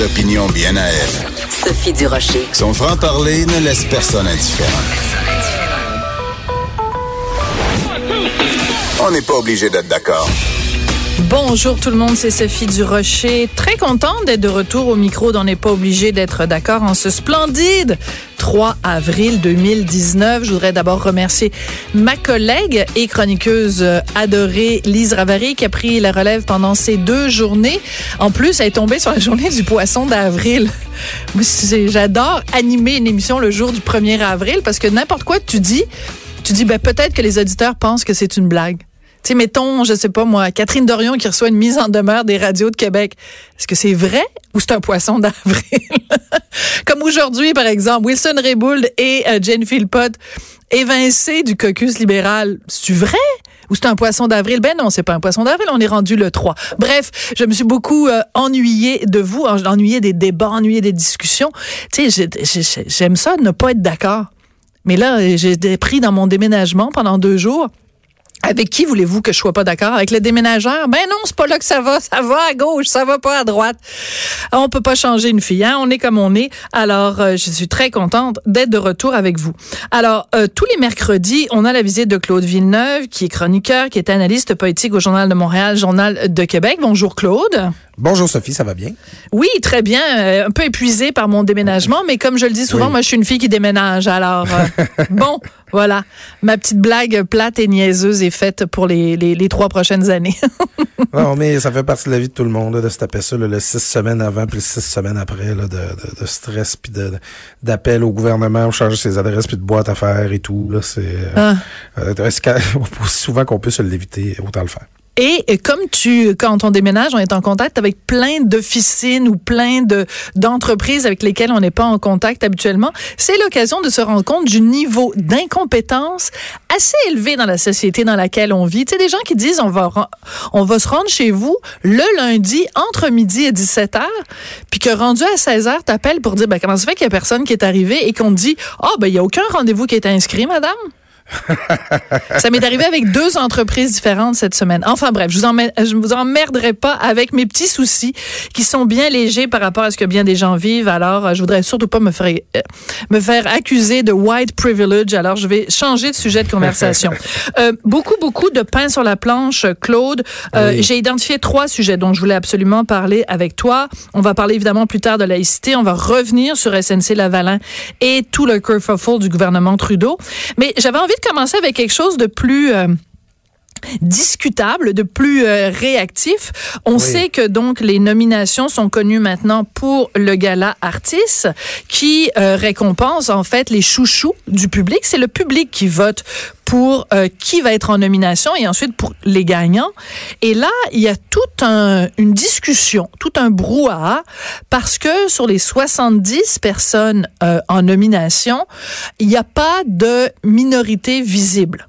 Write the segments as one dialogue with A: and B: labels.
A: ses opinions bien à elle.
B: Sophie Durocher.
A: Son franc-parler ne laisse personne indifférent. On n'est pas obligé d'être d'accord.
C: Bonjour tout le monde, c'est Sophie Durocher. Très contente d'être de retour au micro d'On n'est pas obligé d'être d'accord en ce splendide 3 avril 2019. Je voudrais d'abord remercier ma collègue et chroniqueuse adorée Lise Ravary qui a pris la relève pendant ces deux journées. En plus, elle est tombée sur la journée du poisson d'avril. J'adore animer une émission le jour du 1er avril parce que n'importe quoi tu dis, tu dis ben peut-être que les auditeurs pensent que c'est une blague. Tu sais, mettons, je sais pas moi, Catherine Dorion qui reçoit une mise en demeure des radios de Québec. Est-ce que c'est vrai ou c'est un poisson d'avril? Comme aujourd'hui, par exemple, Wilson Raybould et euh, Jane Philpott évincés du caucus libéral. C'est vrai? Ou c'est un poisson d'avril? Ben non, c'est pas un poisson d'avril, on est rendu le 3. Bref, je me suis beaucoup euh, ennuyée de vous, ennuyée des débats, ennuyée des discussions. Tu sais, j'aime ça ne pas être d'accord. Mais là, j'ai pris dans mon déménagement pendant deux jours. Avec qui voulez-vous que je sois pas d'accord? Avec le déménageur? Ben non, c'est pas là que ça va. Ça va à gauche, ça va pas à droite. On peut pas changer une fille, hein? On est comme on est. Alors, euh, je suis très contente d'être de retour avec vous. Alors, euh, tous les mercredis, on a la visite de Claude Villeneuve, qui est chroniqueur, qui est analyste politique au Journal de Montréal, Journal de Québec. Bonjour Claude.
D: Bonjour Sophie, ça va bien?
C: Oui, très bien. Euh, un peu épuisé par mon déménagement, mais comme je le dis souvent, moi je suis une fille qui déménage. Alors, bon, voilà. Ma petite blague plate et niaiseuse est faite pour les, les, trois prochaines années.
D: non, mais ça fait partie de la vie de tout le monde, de se taper ça le six semaines avant puis six semaines après, là, de, de, stress puis d'appel au gouvernement pour changer ses adresses puis de boîte à faire et tout. C'est ah. euh, aussi souvent qu'on peut se l'éviter, autant le faire.
C: Et comme tu, quand on déménage, on est en contact avec plein d'officines ou plein de d'entreprises avec lesquelles on n'est pas en contact habituellement, c'est l'occasion de se rendre compte du niveau d'incompétence assez élevé dans la société dans laquelle on vit. Tu sais, des gens qui disent on va on va se rendre chez vous le lundi entre midi et 17 h puis que rendu à 16 h t'appelles pour dire ben comment ça fait qu'il y a personne qui est arrivé et qu'on te dit oh, ben il y a aucun rendez-vous qui est inscrit, madame ça m'est arrivé avec deux entreprises différentes cette semaine. Enfin bref, je vous, je vous emmerderai pas avec mes petits soucis qui sont bien légers par rapport à ce que bien des gens vivent. Alors, euh, je voudrais surtout pas me faire, euh, me faire accuser de white privilege. Alors, je vais changer de sujet de conversation. euh, beaucoup, beaucoup de pain sur la planche, Claude. Euh, J'ai identifié trois sujets dont je voulais absolument parler avec toi. On va parler évidemment plus tard de laïcité. On va revenir sur SNC Lavalin et tout le kerfuffle du gouvernement Trudeau. Mais j'avais envie commencer avec quelque chose de plus euh, discutable, de plus euh, réactif. On sait que donc les nominations sont connues maintenant pour le gala Artis qui euh, récompense en fait les chouchous du public. C'est le public qui vote pour euh, qui va être en nomination et ensuite pour les gagnants. Et là, il y a toute un, une discussion, tout un brouhaha parce que sur les 70 personnes en nomination, il n'y a pas de minorité visible.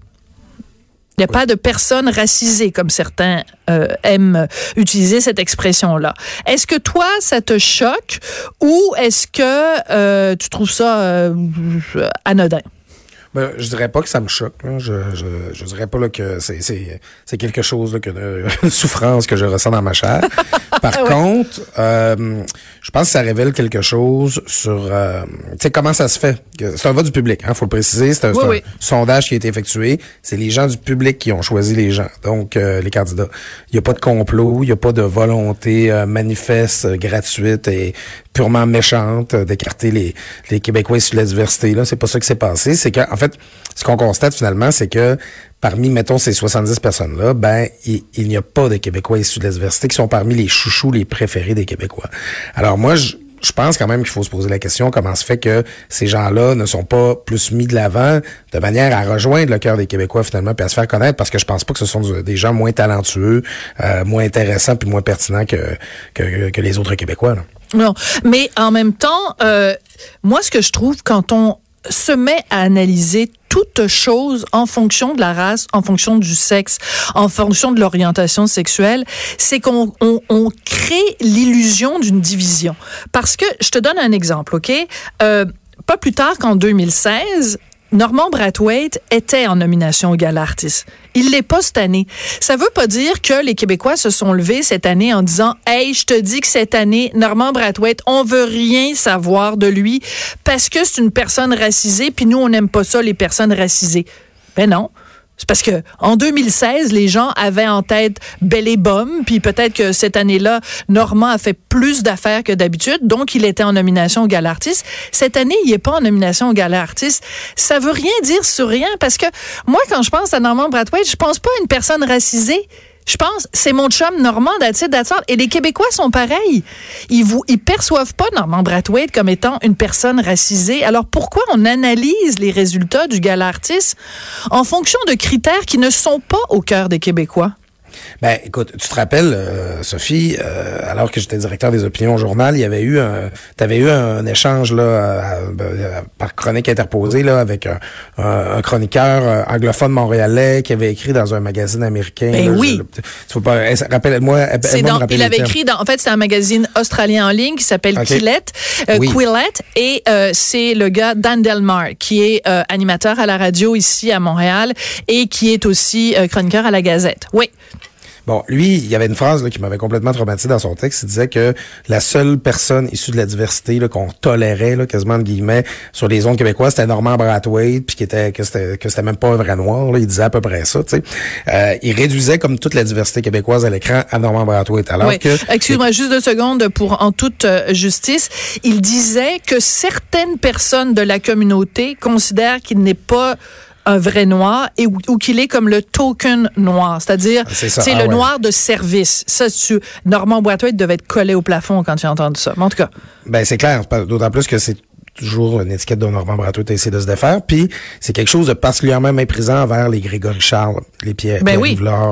C: Il n'y a pas de personnes racisées, comme certains euh, aiment utiliser cette expression-là. Est-ce que toi, ça te choque ou est-ce que euh, tu trouves ça euh, anodin?
D: Ben, je dirais pas que ça me choque. Je, je, dirais pas là, que c'est, quelque chose que de souffrance que je ressens dans ma chair. Par contre, euh, je pense que ça révèle quelque chose sur euh, tu sais comment ça se fait. C'est un vote du public, hein, faut le préciser. C'est un, sondage qui a été effectué. C'est les gens du public qui ont choisi les gens, donc euh, les candidats. Il n'y a pas de complot, il n'y a pas de volonté euh, manifeste, gratuite et purement méchante d'écarter les, les Québécois sur la diversité. Là, c'est pas ça qui s'est passé. C'est qu'en fait, ce qu'on constate finalement, c'est que parmi, mettons, ces 70 personnes-là, ben, il, n'y a pas de Québécois issus de la diversité qui sont parmi les chouchous les préférés des Québécois. Alors moi, je, je pense quand même qu'il faut se poser la question comment se fait que ces gens-là ne sont pas plus mis de l'avant de manière à rejoindre le cœur des Québécois finalement puis à se faire connaître parce que je pense pas que ce sont des gens moins talentueux, euh, moins intéressants puis moins pertinents que, que, que les autres Québécois. Là.
C: Non, mais en même temps, euh, moi, ce que je trouve quand on se met à analyser toute chose en fonction de la race, en fonction du sexe, en fonction de l'orientation sexuelle, c'est qu'on on, on crée l'illusion d'une division. Parce que, je te donne un exemple, OK? Euh, pas plus tard qu'en 2016, Normand Brathwaite était en nomination au Gala Artiste. Il l'est pas cette année. Ça veut pas dire que les Québécois se sont levés cette année en disant Hey, je te dis que cette année, Normand Brathwaite, on veut rien savoir de lui parce que c'est une personne racisée, puis nous, on n'aime pas ça, les personnes racisées. Ben non. Parce que en 2016, les gens avaient en tête Belle et Bum, puis peut-être que cette année-là, Normand a fait plus d'affaires que d'habitude, donc il était en nomination au Gala Artiste. Cette année, il n'est pas en nomination au Gala Artiste. Ça veut rien dire sur rien, parce que moi, quand je pense à Normand Brathwaite, je pense pas à une personne racisée. Je pense, c'est mon chum Normand d'Attard. Et les Québécois sont pareils. Ils vous, perçoivent pas Normand Brathwaite comme étant une personne racisée. Alors pourquoi on analyse les résultats du gala artiste en fonction de critères qui ne sont pas au cœur des Québécois?
D: Ben, écoute, tu te rappelles, euh, Sophie, euh, alors que j'étais directeur des opinions au journal, il y avait eu un, t'avais eu un échange là ben, par chronique interposée là avec un, un, chroniqueur anglophone montréalais qui avait écrit dans un magazine américain.
C: Ben oui.
D: tu faut pas, rappelle-moi.
C: il avait écrit dans, en fait, c'est un magazine australien en ligne qui s'appelle okay. Quillette, euh, Quillette, et c'est le gars Dan Delmar qui est animateur à la radio ici à Montréal et qui est aussi chroniqueur à la Gazette. Oui.
D: Bon, lui, il y avait une phrase là, qui m'avait complètement traumatisé dans son texte. Il disait que la seule personne issue de la diversité qu'on tolérait, là, quasiment de guillemets, sur les zones québécoises, c'était Norman Brathwaite, puis qui était que c'était que c'était même pas un vrai noir. Là. Il disait à peu près ça. Tu sais, euh, il réduisait comme toute la diversité québécoise à l'écran à Norman Brathwaite. Alors que
C: excuse-moi juste deux secondes pour en toute euh, justice, il disait que certaines personnes de la communauté considèrent qu'il n'est pas un vrai noir et ou, qu'il est comme le token noir, c'est-à-dire c'est ah le noir de service. Ça, tu, Normand Boiteux devait être collé au plafond quand tu as entendu ça. Mais en tout cas.
D: Ben c'est clair, d'autant plus que c'est toujours une étiquette de Normand a essayé de se défaire. Puis c'est quelque chose de particulièrement méprisant envers les Grégory Charles, les Pierre,
C: ben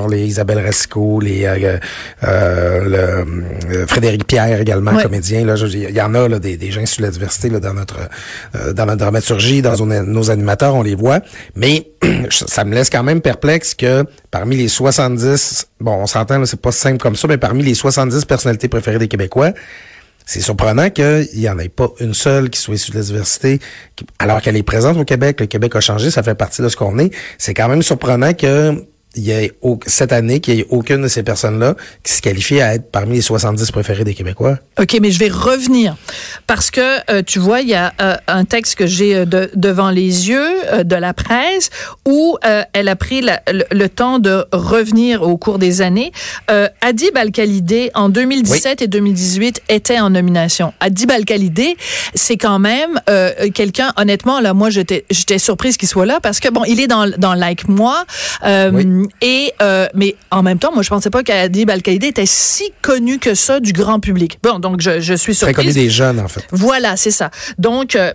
D: les Isabelle Rasco, les euh, euh, le, euh, Frédéric Pierre également, comédien. Là, il y en a là, des, des gens sur la diversité là, dans notre dans notre dramaturgie, dans nos, animateurs, on les voit. Mais ça me laisse quand même perplexe que parmi les 70, bon, on s'entend, c'est pas simple comme ça, mais parmi les 70 personnalités préférées des Québécois, c'est surprenant qu'il n'y en ait pas une seule qui soit issue de la diversité, alors qu'elle est présente au Québec. Le Québec a changé, ça fait partie de ce qu'on est. C'est quand même surprenant que il y ait cette année qu'il n'y ait aucune de ces personnes-là qui se qualifie à être parmi les 70 préférés des Québécois.
C: OK, mais je vais revenir parce que euh, tu vois, il y a euh, un texte que j'ai euh, devant les yeux de la presse où elle a pris le, temps de revenir au cours des années. Adib Al-Khalidé, en 2017 et 2018, était en nomination. Adib Al-Khalidé, c'est quand même quelqu'un, honnêtement, là, moi, j'étais surprise qu'il soit là parce que, bon, il est dans, dans Like Moi. Oui. Et euh, mais en même temps, moi je pensais pas qu'Adib al était si connu que ça du grand public. Bon, donc je, je suis surprise.
D: Très connu des jeunes en fait.
C: Voilà, c'est ça. Donc euh,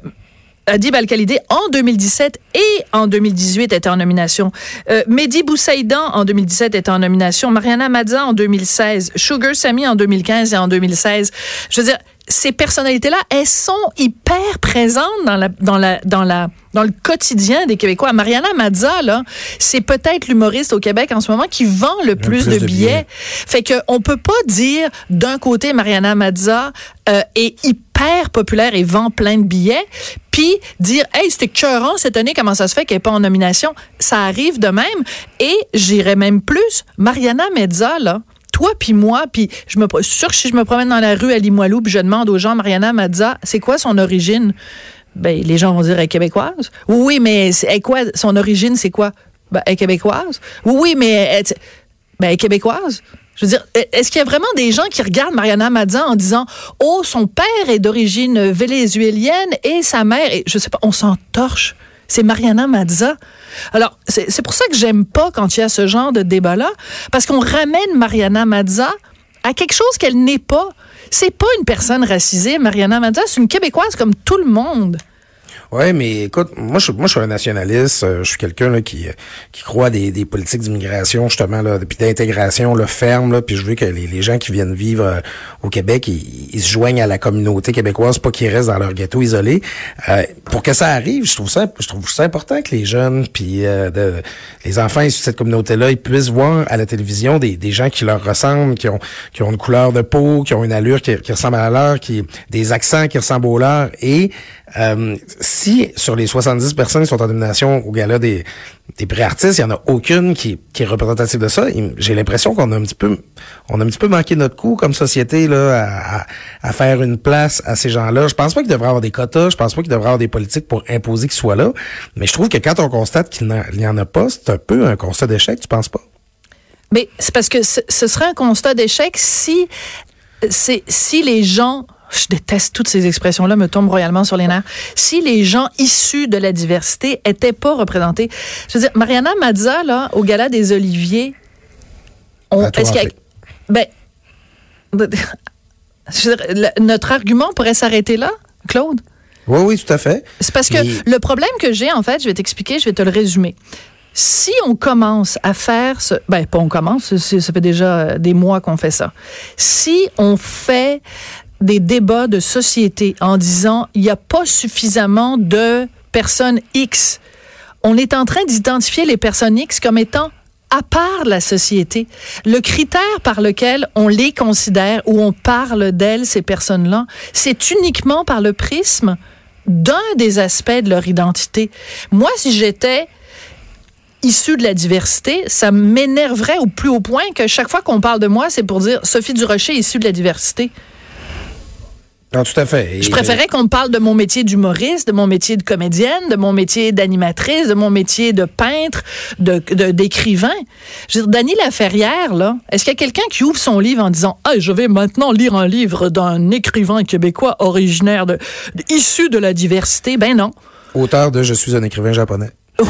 C: Adib Al-Khalidé en 2017 et en 2018 était en nomination. Euh, Mehdi Boussaïdan en 2017 était en nomination. Mariana Madza en 2016. Sugar Sami en 2015 et en 2016. Je veux dire, ces personnalités-là, elles sont hyper présentes dans la, dans la, dans la, dans le quotidien des Québécois. Mariana Mazza, là, c'est peut-être l'humoriste au Québec en ce moment qui vend le, plus, de, billets. Fait que on peut pas dire d'un côté Mariana Mazza euh, est hyper populaire et vend plein de billets, puis dire hey c'était cœurant cette année comment ça se fait qu'elle n'est pas en nomination? Ça arrive de même et j'irais même plus. Mariana Mazza là toi puis moi, puis je me suis que si je me promène dans la rue à Limoilou, puis je demande aux gens, Mariana Mazza, c'est quoi son origine? Ben, les gens vont dire, elle est québécoise. Oui, mais c'est quoi, son origine, c'est quoi? Ben, elle est québécoise. Oui, mais elle, ben, elle est québécoise. Je veux dire, est-ce qu'il y a vraiment des gens qui regardent Mariana Mazza en disant Oh, son père est d'origine vénézuélienne et sa mère, je sais pas, on s'en torche. C'est Mariana Mazza. Alors, c'est pour ça que j'aime pas quand il y a ce genre de débat-là, parce qu'on ramène Mariana Mazza à quelque chose qu'elle n'est pas. C'est pas une personne racisée, Mariana Mazza, c'est une Québécoise comme tout le monde.
D: Oui, mais écoute, moi je, moi, je suis un nationaliste. Euh, je suis quelqu'un qui, qui croit des, des politiques d'immigration, justement, là, puis d'intégration là, ferme. Là, puis je veux que les, les gens qui viennent vivre euh, au Québec, ils, se joignent à la communauté québécoise, pas qu'ils restent dans leur ghetto isolé. Euh, pour que ça arrive, je trouve ça je trouve ça important que les jeunes, puis de, les enfants issus de cette communauté-là, ils puissent voir à la télévision des, des gens qui leur ressemblent, qui ont, qui ont une couleur de peau, qui ont une allure qui, qui ressemble à la leur, qui des accents qui ressemblent aux leurs. Et euh, si sur les 70 personnes qui sont en nomination au gala des, des prix artistes, il y en a aucune qui, qui est représentative de ça, j'ai l'impression qu'on a un petit peu on a un petit peu manqué notre coup comme société là à, à, faire une place à ces gens-là. Je pense pas qu'il devrait avoir des quotas, je pense pas qu'il devrait avoir des politiques pour imposer qu'ils soient là, mais je trouve que quand on constate qu'il n'y en a pas, c'est un peu un constat d'échec, tu penses pas?
C: Mais c'est parce que ce, ce serait un constat d'échec si si les gens je déteste toutes ces expressions-là, me tombent royalement sur les nerfs. Si les gens issus de la diversité étaient pas représentés, je veux dire, Mariana Mazza, là, au Gala des Oliviers,
D: on, est-ce qu'il y a,
C: ben, notre argument pourrait s'arrêter là, Claude?
D: Oui, oui, tout à fait.
C: C'est parce que le problème que j'ai, en fait, je vais t'expliquer, je vais te le résumer. Si on commence à faire ce, ben pas on commence, ça fait déjà des mois qu'on fait ça. Si on fait des débats de société en disant il n'y a pas suffisamment de personnes X. On est en train d'identifier les personnes X comme étant à part la société. Le critère par lequel on les considère ou on parle d'elles, ces personnes-là, c'est uniquement par le prisme d'un des aspects de leur identité. Moi, si j'étais issue de la diversité, ça m'énerverait au plus haut point que chaque fois qu'on parle de moi, c'est pour dire Sophie Durocher issue de la diversité.
D: Non, tout à fait.
C: je préférais qu'on me parle de mon métier d'humoriste, de mon métier de comédienne, de mon métier d'animatrice, de mon métier de peintre, de d'écrivain. je veux dire, Dany Laferrière, là, est-ce qu'il y a quelqu'un qui ouvre son livre en disant Ah, je vais maintenant lire un livre d'un écrivain québécois originaire de, issu de la diversité? Ben non.
D: Auteur de Je suis un écrivain japonais.
C: Oui,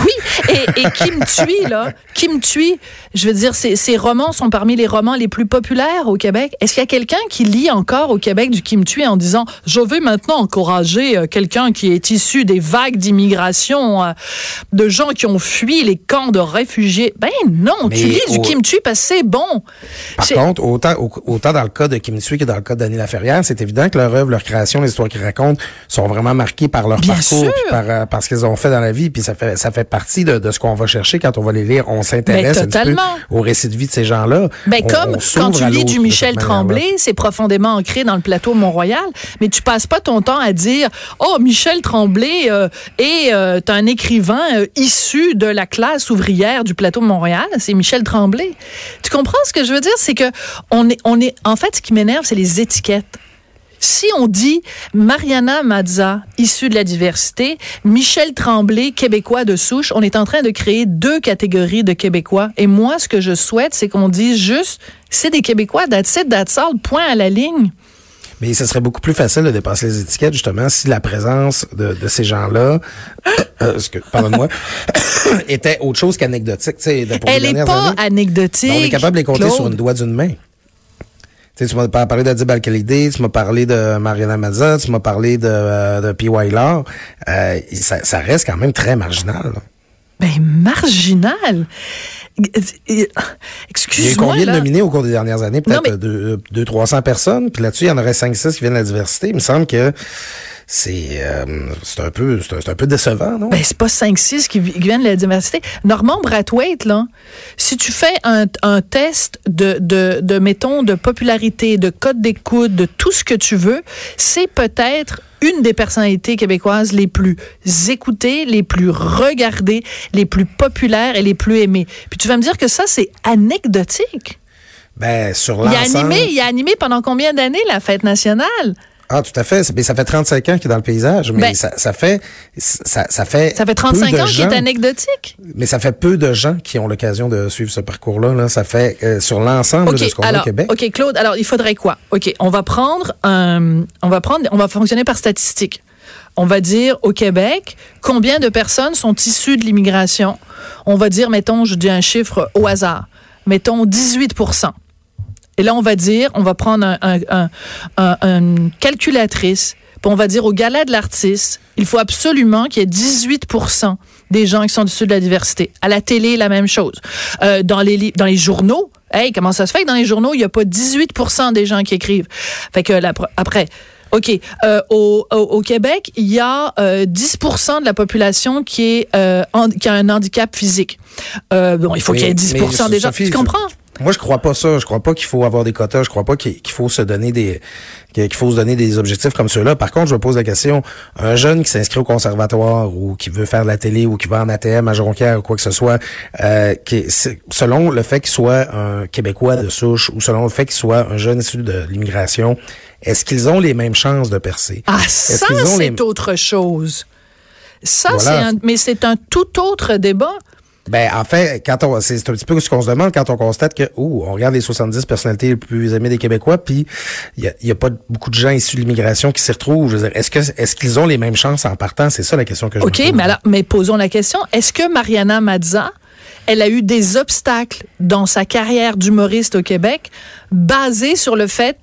C: et, et Kim Thuy, là, Kim Thuy, je veux dire, ses, ses, romans sont parmi les romans les plus populaires au Québec. Est-ce qu'il y a quelqu'un qui lit encore au Québec du Kim Thuy en disant, je vais maintenant encourager euh, quelqu'un qui est issu des vagues d'immigration, euh, de gens qui ont fui les camps de réfugiés? Ben non, tu lis du Kim Thuy parce que c'est bon.
D: Par contre, autant, autant dans le cas de Kim Thuy que dans le cas Dany Laferrière, c'est évident que leur œuvre, leur création, les histoires qu'ils racontent sont vraiment marquées par leur parcours, par, euh, par ce qu'ils ont fait dans la vie, puis ça fait, ça fait partie de, de ce qu'on va chercher quand on va les lire. On s'intéresse ben, un petit peu au récit de vie de ces gens-là.
C: Ben, comme quand tu lis du Michel Tremblay, c'est profondément ancré dans le plateau Mont-Royal, mais tu passes pas ton temps à dire oh Michel Tremblay euh, est euh, un écrivain euh, issu de la classe ouvrière du plateau Mont-Royal, c'est Michel Tremblay. Tu comprends ce que je veux dire, c'est que on est on est en fait ce qui m'énerve c'est les étiquettes si on dit Mariana Mazza, issue de la diversité, Michel Tremblay, québécois de souche, on est en train de créer deux catégories de Québécois. Et moi, ce que je souhaite, c'est qu'on dise juste, c'est des Québécois, that's it, that's all, point à la ligne.
D: Mais ce serait beaucoup plus facile de dépasser les étiquettes, justement, si la présence de, ces gens-là, euh, pardonne-moi, était autre chose qu'anecdotique.
C: Elle n'est pas anecdotique.
D: on est capable de les compter sur une doigt d'une main tu m'as parlé d'Adib al tu m'as parlé de Mariana Mazza, tu m'as parlé de, euh, de P. Wyler. Euh, ça, ça, reste quand même très marginal.
C: Ben, marginal? Excuse-moi.
D: Il y a combien de nominés au cours des dernières années? Peut-être 200-300 personnes. Puis là-dessus, il y en aurait 5-6 qui viennent de la diversité. Il me semble que c'est euh, c'est un peu c'est un peu décevant, non?
C: Ben, c'est pas 5-6 qui, viennent de la diversité. Normand Brathwaite, là, si tu fais un, un test de, de, de, mettons, de popularité, de code d'écoute, de tout ce que tu veux, c'est peut-être une des personnalités québécoises les plus écoutées, les plus regardées, les plus populaires et les plus aimées. Puis tu vas me dire que ça, c'est anecdotique.
D: Ben, sur
C: l'ensemble... Il a animé, il a animé pendant combien d'années la fête nationale?
D: Ah, tout à fait. Mais ça fait 35 ans qu'il est dans le paysage. Mais ben, ça, ça, fait, ça, ça, fait.
C: Ça fait 35 ans qu'il est anecdotique.
D: Mais ça fait peu de gens qui ont l'occasion de suivre ce parcours-là. Là. Ça fait euh, sur l'ensemble de ce qu'on a au Québec.
C: OK, Claude. Alors, il faudrait quoi? OK, on va prendre un, on va prendre, on va fonctionner par statistique. On va dire au Québec combien de personnes sont issues de l'immigration? On va dire, mettons, je dis un chiffre au hasard. Mettons 18 et là, on va dire, on va prendre un, une calculatrice, puis on va dire au gala de l'artiste, il faut absolument qu'il y ait 18% des gens qui sont issus de la diversité. À la télé, la même chose. Euh, dans, les, dans les journaux, hey, comment ça se fait que dans les journaux, il n'y a pas 18% des gens qui écrivent? Fait que là, après, OK. Euh, au, au, Québec, il y a euh, 10% de la population qui, est, euh, qui a un handicap physique. Euh, bon, il faut qu'il y ait 10 des gens. tu comprends?
D: Moi, je crois pas ça. Je crois pas qu'il faut avoir des quotas. Je crois pas qu'il faut se donner des qu'il faut se donner des objectifs comme ceux-là. Par contre, je me pose la question un jeune qui s'inscrit au conservatoire ou qui veut faire de la télé ou qui va en ATM à Jonquière ou quoi que ce soit, euh, qui selon le fait qu'il soit un Québécois de souche ou selon le fait qu'il soit un jeune issu de l'immigration, est-ce qu'ils ont les mêmes chances de percer?
C: Ah, ça c'est autre chose. Ça, c'est un, mais c'est un tout autre débat.
D: Ben, en fait, quand on, c'est un petit peu ce qu'on se demande quand on constate que, ouh, on regarde les 70 personnalités les plus aimées des Québécois, puis il y a, pas beaucoup de gens issus de l'immigration qui s'y retrouvent. Je veux dire, est-ce que, est-ce qu'ils ont les mêmes chances en partant? C'est ça la question que je
C: OK, mais alors, mais posons la question. Est-ce que Mariana Mazza, elle a eu des obstacles dans sa carrière d'humoriste au Québec basés sur le fait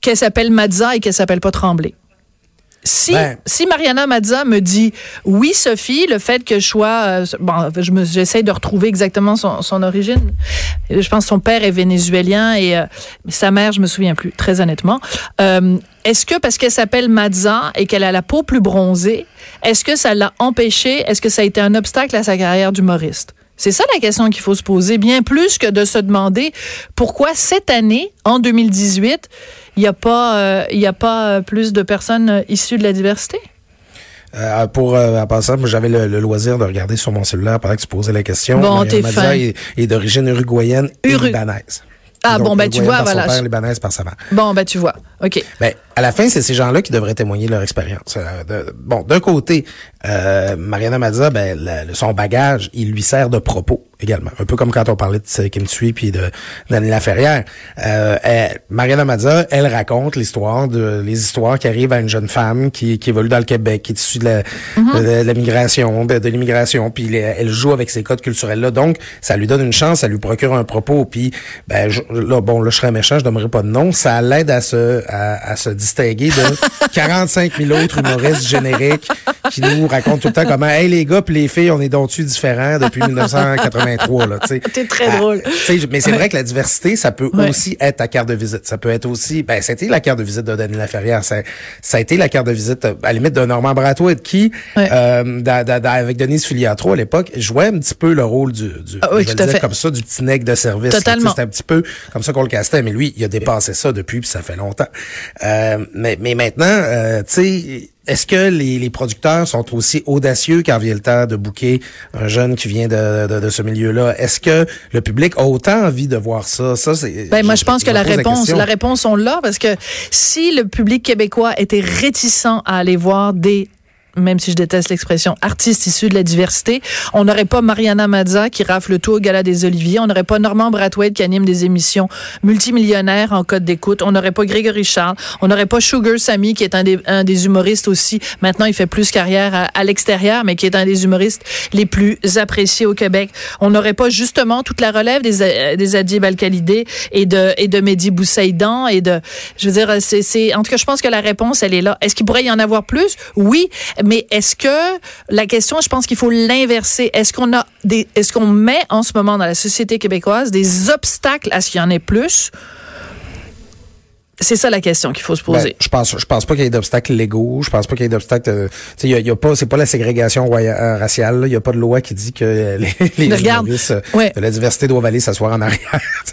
C: qu'elle s'appelle Mazza et qu'elle s'appelle pas Tremblay? Si, ben. si Mariana Mazza me dit oui, Sophie, le fait que je sois. Euh, bon, j'essaie de retrouver exactement son, son, origine. Je pense que son père est vénézuélien et euh, sa mère, je me souviens plus, très honnêtement. Euh, est-ce que parce qu'elle s'appelle Mazza et qu'elle a la peau plus bronzée, est-ce que ça l'a empêché? Est-ce que ça a été un obstacle à sa carrière d'humoriste? C'est ça la question qu'il faut se poser, bien plus que de se demander pourquoi cette année, en 2018, il n'y a pas, euh, a pas euh, plus de personnes euh, issues de la diversité?
D: Euh, pour euh, en passant, j'avais le, loisir de regarder sur mon cellulaire pendant que tu posais la question.
C: Bon, t'es fin.
D: Est, est d'origine uruguayenne et libanaise.
C: Ah bon, ben tu vois,
D: par
C: voilà.
D: Son père, libanaise par sa mère.
C: Bon, ben tu vois. OK.
D: Ben, à la fin, c'est ces gens-là qui devraient témoigner de leur expérience. Euh, bon, d'un côté, euh, Mariana Mazza, ben, son bagage, il lui sert de propos également. Un peu comme quand on parlait de Kim Tui puis de Daniela Ferrière. Euh, Mariana Mazza, elle raconte l'histoire de les histoires qui arrivent à une jeune femme qui, qui évolue dans le Québec, qui est issue de la, mm-hmm. de, migration, de, l'immigration, puis elle joue avec ces codes culturels-là. Donc, ça lui donne une chance, ça lui procure un propos. Puis, ben, là, bon, là, je serais méchant, je donnerai pas de nom. Ça l'aide à se, à, à se distinguer de 45 000 autres humoristes génériques qui nous racontent tout le temps comment, hey, les gars puis les filles, on est donc différents depuis 1983, là, tu
C: sais. très ah, drôle.
D: mais c'est vrai que la diversité, ça peut aussi être ta carte de visite. Ça peut être aussi, ben, c'était la carte de visite de Daniel Laferrière. Ça, ça a été la carte de visite, à la limite, de Normand Bratoit, qui, euh, avec Denise Filiatro à l'époque, jouait un petit peu le rôle du, du
C: ah je vais dire
D: comme ça, du petit nec de service.
C: Totalement.
D: C'était un petit peu comme ça qu'on le castait, mais lui, il a dépassé ça depuis, puis ça fait longtemps. Euh, mais, mais maintenant, euh, tu sais, est-ce que les, les, producteurs sont aussi audacieux quand vient le temps de bouquer un jeune qui vient de, de, de ce milieu-là? Est-ce que le public a autant envie de voir ça? Ça, c'est.
C: Ben, moi, je pense que la réponse, la, la réponse, on l'a parce que si le public québécois était réticent à aller voir des même si je déteste l'expression, artiste issu de la diversité. On n'aurait pas Mariana Mazza qui rafle tout au Gala des Oliviers. On n'aurait pas Normand Brathwaite qui anime des émissions multimillionnaires en code d'écoute. On n'aurait pas Grégory Charles. On n'aurait pas Sugar Sammy qui est un des, humoristes aussi. Maintenant, il fait plus carrière à, l'extérieur, mais qui est un des humoristes les plus appréciés au Québec. On n'aurait pas justement toute la relève des, des Adib al et de, et de Mehdi Boussaïdan et de, je veux dire, c'est, en tout cas, je pense que la réponse, elle est là. Est-ce qu'il pourrait y en avoir plus? Oui, mais est-ce que la question, je pense qu'il faut l'inverser. Est-ce qu'on a des, est-ce qu'on met en ce moment dans la société québécoise des obstacles à ce qu'il y en ait plus? C'est ça la question qu'il faut se poser.
D: Ben, je pense, je pense pas qu'il y ait d'obstacles légaux. Je pense pas qu'il y ait d'obstacles. Euh, tu sais, il y, a, pas, c'est pas la ségrégation euh, raciale. Il y a pas de loi qui dit que les, les de la diversité doivent aller s'asseoir en arrière.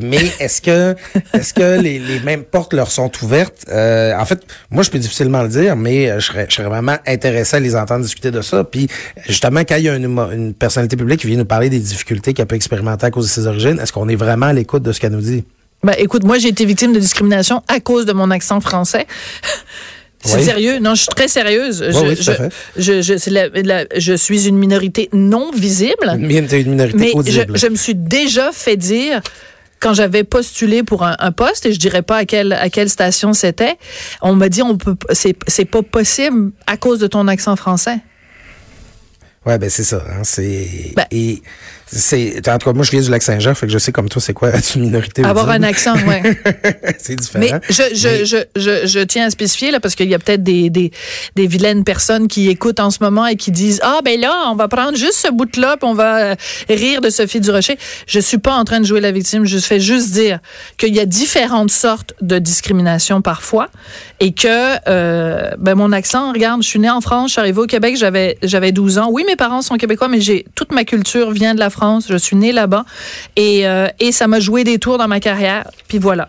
D: mais est-ce que, est-ce que les, les, mêmes portes leur sont ouvertes? Euh, En fait, moi, je peux difficilement le dire, mais je serais, je serais vraiment intéressé à les entendre discuter de ça. Puis, justement, quand il y a une, une personnalité publique qui vient nous parler des difficultés qu'elle peut expérimenter à cause de ses origines, est-ce qu'on est vraiment à l'écoute de ce qu'elle nous dit?
C: Ben, écoute, moi, j'ai été victime de discrimination à cause de mon accent français. C'est sérieux? Non, je suis très sérieuse.
D: Oui, je,
C: je, je, je, suis une minorité non visible.
D: Une minorité
C: mais Je, me suis déjà fait dire quand j'avais postulé pour un, un, poste et je dirais pas à quelle à quelle station c'était, on m'a dit on peut c'est c'est pas possible à cause de ton accent français.
D: Ouais, ben c'est ça. Hein, c'est ben, et c'est en tout cas moi je viens du lac Saint-Jean, fait que je sais comme toi c'est quoi être une minorité.
C: Avoir un accent, ouais.
D: c'est différent.
C: Mais je je, je je je tiens à spécifier là parce qu'il y a peut-être des, des des vilaines personnes qui écoutent en ce moment et qui disent ah ben là on va prendre juste ce bout là puis on va euh, rire de Sophie Durocher. Je suis pas en train de jouer la victime, je fais juste dire qu'il y a différentes sortes de discrimination parfois et que euh, ben mon accent, regarde, je suis née en France, je suis arrivée au Québec, j'avais j'avais 12 ans. Oui, mes parents sont québécois, mais j'ai toute ma culture vient de la France Je suis née là-bas et, euh, et ça m'a joué des tours dans ma carrière. Puis voilà.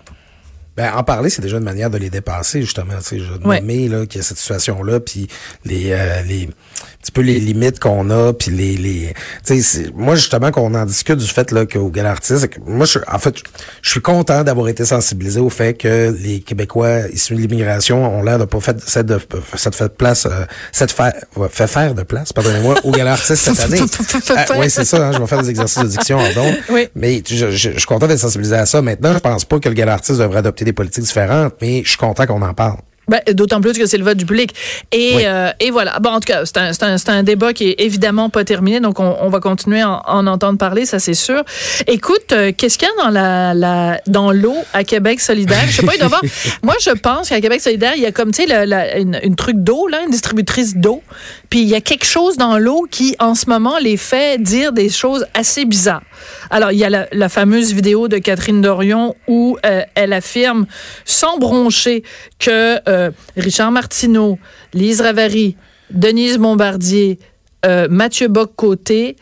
D: Ben, en parler, c'est déjà une manière de les dépasser, justement. Tu sais, je ouais. nommer, là, qu'il y a cette situation-là, puis les, euh, les, un petit peu les limites qu'on a, puis les, les, tu sais, moi, justement, qu'on en discute du fait, là, qu'au Galartiste, moi, je, en fait, je suis content d'avoir été sensibilisé au fait que les Québécois issus de l'immigration ont l'air de pas fait, cette, de, cette fait place, euh, cette fait, fait faire de place, pardonnez-moi, au Galartiste cette année. ah, oui, c'est ça, hein, je vais faire des exercices de diction, donc.
C: Oui.
D: Mais je, je, je, suis content d'être sensibilisé à ça. Maintenant, je pense pas que le Galartiste devrait adopter des politiques différentes, mais je suis content qu'on en parle.
C: Ben, D'autant plus que c'est le vote du public. Et,
D: Oui.
C: euh, et voilà. Bon, en tout cas, c'est un, un, un débat qui est évidemment pas terminé, donc on, on va continuer à en, en entendre parler, ça c'est sûr. Écoute, euh, qu'est-ce qu'il y a dans la, la dans l'eau à Québec solidaire? Je sais pas, il doit avoir. Moi, je pense qu'à Québec solidaire, il y a comme tu sais une, une truc d'eau là, une distributrice d'eau. Puis il y a quelque chose dans l'eau qui, en ce moment, les fait dire des choses assez bizarres. Alors, il y a la, fameuse vidéo de Catherine Dorion où euh, elle affirme sans broncher que euh, Richard Martineau, Lise Ravary, Denise Bombardier, euh, Mathieu Bock-Côté,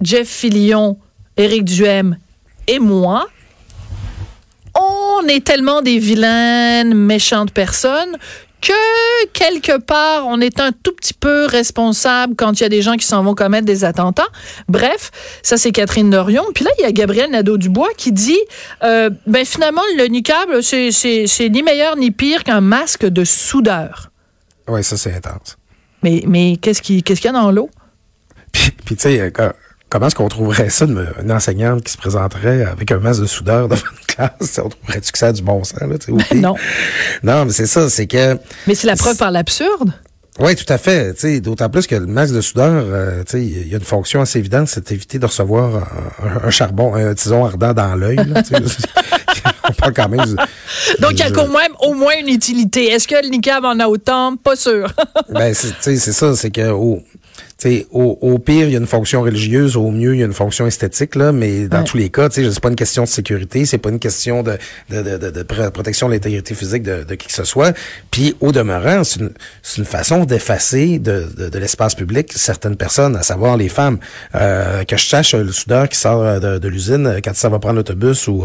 C: Jeff Fillion, Éric Duhem et moi, on est tellement des vilaines, méchantes personnes que quelque part, on est un tout petit peu responsable quand il y a des gens qui s'en vont commettre des attentats. Bref, ça c'est Catherine Dorion. Puis là, il y a Gabriel Nadeau-Dubois qui dit, euh, ben finalement, le niqab, c'est- ni meilleur ni pire qu'un masque de soudeur.
D: Oui, ça, c'est intense.
C: Mais, mais qu'est-ce qui- qu'est-ce qu'il y a dans l'eau?
D: Puis, puis tu sais, comment est-ce qu'on trouverait ça, une, une enseignante qui se présenterait avec un masque de soudeur devant une classe? On trouverait-tu que ça a du bon sens, là, tu sais, au pire?
C: non.
D: Non, mais c'est ça, c'est que...
C: Mais c'est la preuve par l'absurde.
D: Oui, tout à fait. D'autant plus que le masque de soudeur, euh, tu sais, il y a une fonction assez évidente, c'est d'éviter de recevoir un, charbon, un tison ardent dans l'œil. On parle quand même... du-
C: Donc, il y a quand même au moins une utilité. Est-ce que le niqab en a autant? Pas sûr.
D: Ben, c'est, tu sais, c'est ça, c'est que tu sais, au, au pire, il y a une fonction religieuse, au mieux, il y a une fonction esthétique, là, mais dans
C: Ouais.
D: tous les cas, tu sais, c'est pas une question de sécurité, c'est pas une question de, de, de, de, de pr- protection de l'intégrité physique de, de qui que ce soit. Puis, au demeurant, c'est une, c'est une façon d'effacer de, de, de l'espace public certaines personnes, à savoir les femmes. Euh, que je sache, le soudeur qui sort euh, de, de l'usine, euh, quand ça va prendre l'autobus ou,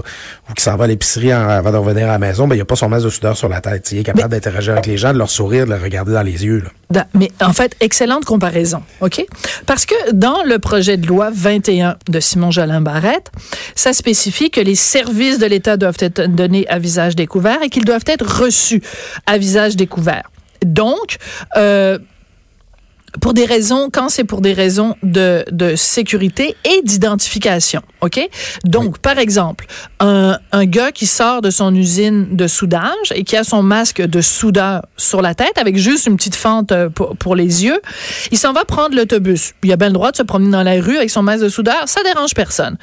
D: ou qui s'en va à l'épicerie avant de revenir à la maison, ben, il n'y a pas son masque de soudeur sur la tête. Il est capable d'interagir avec les gens, de leur sourire, de leur regarder dans les yeux, là.
C: Mais en fait, excellente comparaison, OK? Parce que dans le projet de loi 21 de Simon Jolin Barrette, ça spécifie que les services de l'État doivent être donnés à visage découvert et qu'ils doivent être reçus à visage découvert. Donc, euh, pour des raisons, quand c'est pour des raisons de, de sécurité et d'identification, OK? Donc, par exemple, un, un gars qui sort de son usine de soudage et qui a son masque de soudeur sur la tête avec juste une petite fente euh, pour, pour les yeux, il s'en va prendre l'autobus. Il a bien le droit de se promener dans la rue avec son masque de soudeur, ça dérange personne.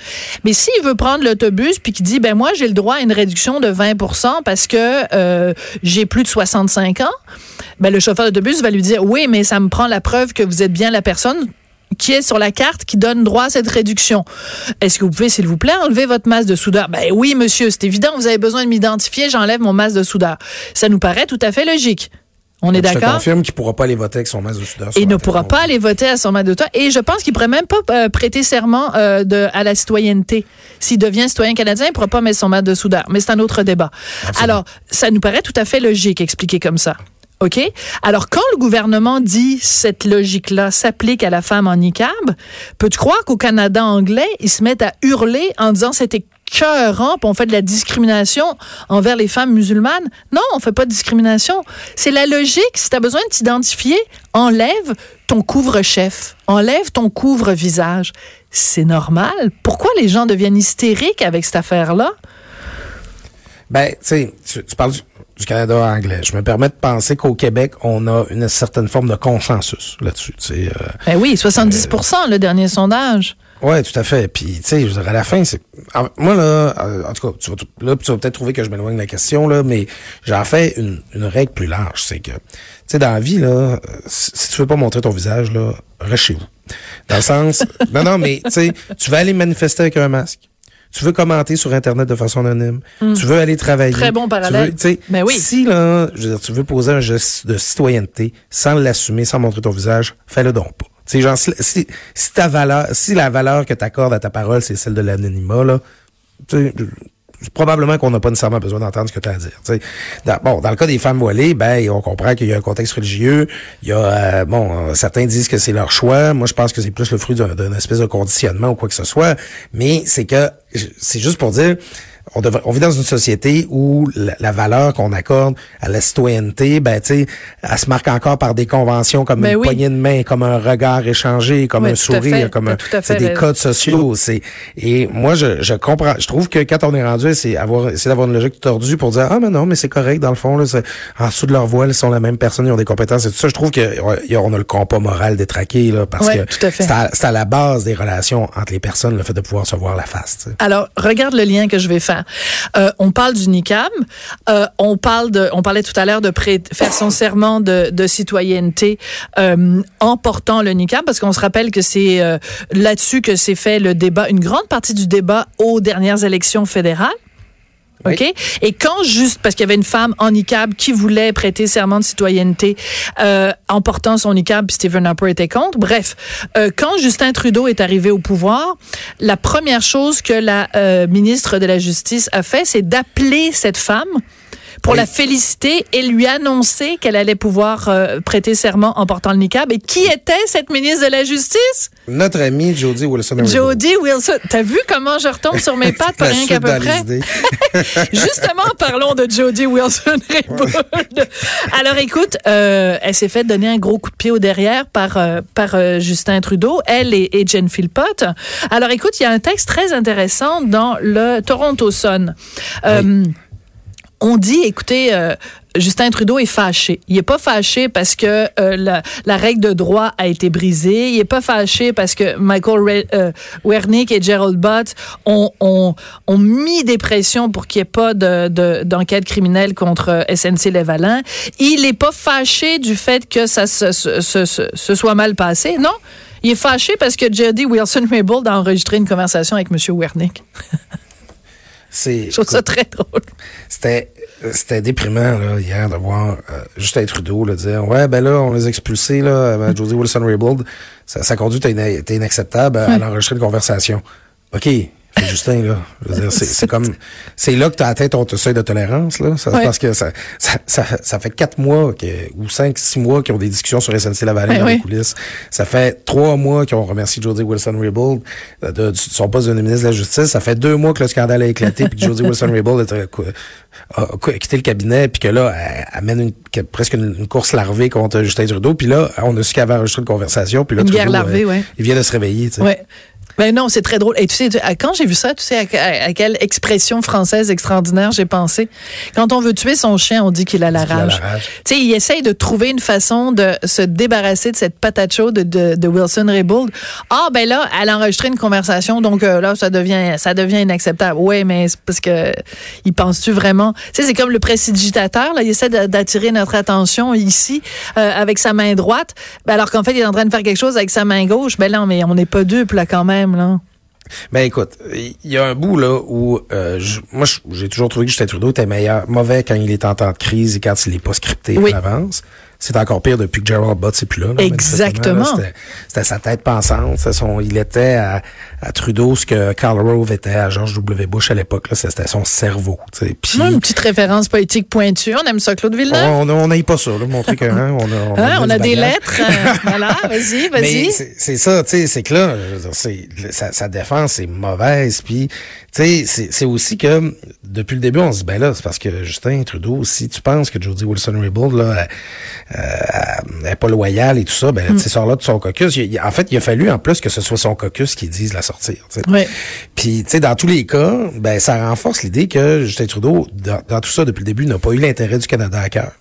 C: Mais s'il veut prendre l'autobus puis qu'il dit, ben moi, j'ai le droit à une réduction de 20% parce que euh, j'ai plus de 65 ans, ben le chauffeur d'autobus va lui dire, oui, mais ça me prend la preuve que vous êtes bien la personne qui est sur la carte qui donne droit à cette réduction. Est-ce que vous pouvez, s'il vous plaît, enlever votre masque de soudeur? Ben oui, monsieur, c'est évident, vous avez besoin de m'identifier, j'enlève mon masque de soudeur. Ça nous paraît tout à fait logique. On est
D: Je te
C: d'accord?
D: confirme qu'il pourra pas aller voter avec son masque de soudeur. la
C: ne pourra pas aller voter à son masque de soudeur. Et je pense qu'il pourrait même pas euh, prêter serment euh, de, à la citoyenneté. S'il devient citoyen canadien, il pourra pas mettre son masque de soudeur. Mais c'est un autre débat. Alors, ça nous paraît tout à fait logique, expliqué comme ça. OK? Alors, quand le gouvernement dit cette logique-là s'applique à la femme en niqab, peux-tu croire qu'au Canada anglais, ils se mettent à hurler en disant c'était cœurant, on fait de la discrimination envers les femmes musulmanes? Non, on fait pas de discrimination. C'est la logique. Si tu as besoin de t'identifier, enlève ton couvre-chef, enlève ton couvre-visage. C'est normal. Pourquoi les gens deviennent hystériques avec cette affaire-là?
D: Ben, tu sais, tu parles du, Canada anglais. Je me permets de penser qu'au Québec, on a une certaine forme de consensus là-dessus. Euh,
C: Ben oui, 70% le dernier sondage.
D: ouais, tout à fait. Puis, tu sais, je dirais à la fin, c'est moi là, euh, en tout cas, tu vas, tout- là, tu vas peut-être trouver que je m'éloigne de la question là, mais j'en fais une, une règle plus large, c'est que, tu sais, dans la vie là, euh, si, si tu veux pas montrer ton visage là, reste chez vous. Dans le sens, non, non, mais tu sais, tu vas aller manifester avec un masque. Tu veux commenter sur Internet de façon anonyme. Tu veux aller travailler.
C: Très bon parallèle.
D: veux, tu sais,
C: Ben oui.
D: Si là, je veux dire, tu veux poser un geste de citoyenneté sans l'assumer, sans montrer ton visage, fais-le donc pas. sais, genre, si, si, si ta valeur, si la valeur que tu accordes à ta parole, c'est celle de l'anonymat, là, tu sais, probablement qu'on n'a pas nécessairement besoin d'entendre ce que tu as à dire. sais. Dans, bon, dans le cas des femmes voilées, ben on comprend qu'il y a un contexte religieux. Il y a euh, bon, euh, certains disent que c'est leur choix. Moi, je pense que c'est plus le fruit d'un espèce de conditionnement ou quoi que ce soit. Mais c'est que c'est juste pour dire on, devrait, on vit dans une société où la, valeur qu'on accorde à la citoyenneté, ben tu sais, elle se marque encore par des conventions comme ben une poignée de main, comme un regard échangé, comme un sourire, comme c'est des codes sociaux. C'est et moi je, je comprends, je trouve que quand on est rendu, c'est avoir, c'est d'avoir une logique tordue pour dire ah mais non mais c'est correct dans le fond là, en dessous de leur voile ils sont la même personne, ils ont des compétences et tout ça. Je trouve que on a le compas moral détraqué là parce que c'est à, à, la base des relations entre les personnes le fait de pouvoir se voir la face.
C: Alors regarde le lien que je vais faire euh, on parle du NICAM. Euh, on parle de, on parlait tout à l'heure de faire son serment de, citoyenneté euh, en portant le NICAM, parce qu'on se rappelle que c'est là-dessus que s'est fait le débat, une grande partie du débat aux dernières élections fédérales. OK? Et quand juste, parce qu'il y avait une femme en niqab qui voulait prêter serment de citoyenneté euh, en portant son niqab, puis Stephen Harper était contre. Bref, euh, quand Justin Trudeau est arrivé au pouvoir, la première chose que la euh, ministre de la Justice a fait, c'est d'appeler cette femme pour la féliciter et lui annoncer qu'elle allait pouvoir euh, prêter serment en portant le niqab. Et qui était cette ministre de la Justice?
D: Notre amie Jody Wilson.
C: Jody Wilson. T'as vu comment je retombe sur mes pattes, pas rien qu'à peu près? Justement, parlons de Jody Wilson Alors écoute, euh, elle s'est fait donner un gros coup de pied au derrière par, euh, par Justin Trudeau, elle et, et Jen Philpott. Alors écoute, il y a un texte très intéressant dans le Toronto Sun on dit, écoutez, euh, Justin Trudeau est fâché. Il est pas fâché parce que euh, la, règle de droit a été brisée. Il est pas fâché parce que Michael euh, Wernick et Gerald Butt ont, ont, ont, mis des pressions pour qu'il n'y ait pas d'enquête de, criminelle contre SNC Lavalin. Il est pas fâché du fait que ça se, se, se, se soit mal passé. Non. Il est fâché parce que Jody Wilson-Raybould a enregistré une conversation avec M. Wernick. Je trouve ça très drôle.
D: C'était c'était déprimant là, hier de voir euh, Justin Trudeau là, dire Ouais, ben là, on les a expulsés, là, Josie Wilson Raybould. Sa, sa conduite était inacceptable. Elle a enregistré une conversation. OK, Justin, là. c'est comme, c'est là que tu as atteint ton seuil de tolérance, là. Parce que ça, ça, ça, fait quatre mois ou cinq, six mois qu'ils ont des discussions sur SNC Lavalin dans les coulisses. Ça fait trois mois qu'ils ont remercié Jody Wilson-Raybould de, de, son poste de ministre de la Justice. Ça fait deux mois que le scandale a éclaté puis que Jody Wilson-Raybould a, quitté le cabinet puis que là, elle, amène une, presque une, course larvée contre Justin Trudeau. Puis là, on a su qu'elle avait enregistré une conversation. Puis là,
C: une guerre larvée, euh,
D: Il vient de se réveiller, tu
C: sais. Ben non, c'est très drôle. Et tu sais, quand j'ai vu ça, tu sais à, quelle expression française extraordinaire j'ai pensé? Quand on veut tuer son chien, on dit qu'il a la rage. Tu sais, il essaye de trouver une façon de se débarrasser de cette patate chaude de, de, Wilson Raybould. Ah ben là, elle a enregistré une conversation, donc euh, là ça devient ça devient inacceptable. Ouais, mais c'est parce que il pense-tu vraiment? Tu sais, c'est comme le prestidigitateur là, il essaie d'attirer notre attention ici euh, avec sa main droite, ben, alors qu'en fait il est en train de faire quelque chose avec sa main gauche. Ben non, mais on n'est pas dupe là quand même.
D: Ben écoute, il y a un bout là où euh, moi j'ai toujours trouvé que Justin Trudeau était meilleur, mauvais quand il est en temps de crise et quand il n'est pas scripté en avance. C'est encore pire depuis que Gerald Bott n'est plus là.
C: Exactement.
D: C'était sa tête pensante. Son, il était à, Trudeau ce que Karl Rove était à George W. Bush à l'époque. C'était son cerveau.
C: Puis, une petite référence politique pointue. On aime ça, Claude Villeneuve?
D: On n'aime pas ça. Là, montrer que, hein, on
C: a, on a, hein, des lettres. Euh, voilà, vas-y, vas-y.
D: C'est ça, tu sais, c'est que là, sa, sa défense est mauvaise. Puis, sais, c'est aussi que depuis le début, on se dit, ben là, c'est parce que Justin Trudeau, si tu penses que Jody Wilson-Raybould, là, euh, est pas loyal et tout ça, ben, mm. tu sors là de son caucus. en fait, il a fallu en plus que ce soit son caucus qui dise la sortir. Puis, tu sais, dans tous les cas, ben, ça renforce l'idée que Justin Trudeau, dans, tout ça, depuis le début, n'a pas eu l'intérêt du Canada à cœur.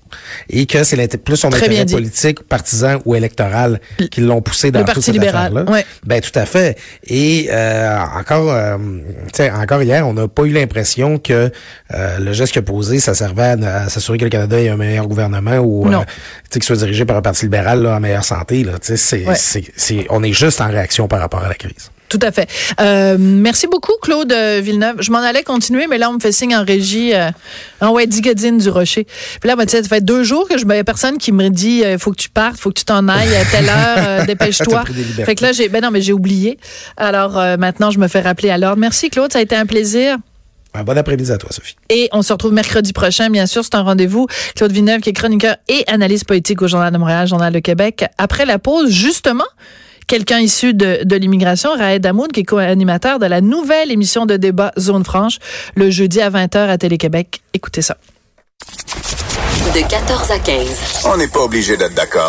D: Et que c'est plus son intérêt politique, partisan ou électoral qui l'ont poussé dans le Parti libéral. là Ben, tout à fait. Et euh, encore, euh, encore hier, on n'a pas eu l'impression que euh, le geste a posé, ça servait à, s'assurer que le Canada ait un meilleur gouvernement ou euh, qu'il soit dirigé par un parti libéral là, en meilleure santé. Là, c'est, c'est, on est juste en réaction par rapport à la crise.
C: Tout à fait. Euh, merci beaucoup, Claude Villeneuve. Je m'en allais continuer, mais là, on me fait signe en régie. Euh, en ouais, Digadine du Rocher. Puis là, ben, ça fait deux jours que je a personne qui me dit il faut que tu partes, faut que tu t'en ailles à telle heure, dépêche-toi. fait que là, j'ai ben non, mais j'ai oublié. Alors maintenant, je me fais rappeler à l'ordre. Merci, Claude. Ça a été un plaisir.
D: Un bon après-midi à toi, Sophie.
C: Et on se retrouve mercredi prochain, bien sûr. C'est un rendez-vous. Claude Villeneuve, qui est chroniqueur et analyste politique au Journal de Montréal, Journal de Québec. Après la pause, justement, quelqu'un issu de, de l'immigration, Raed Damoun, qui est co-animateur de la nouvelle émission de débat Zone Franche, le jeudi à 20h à Télé-Québec. Écoutez ça.
A: De 14 à 15. On n'est pas obligé d'être d'accord.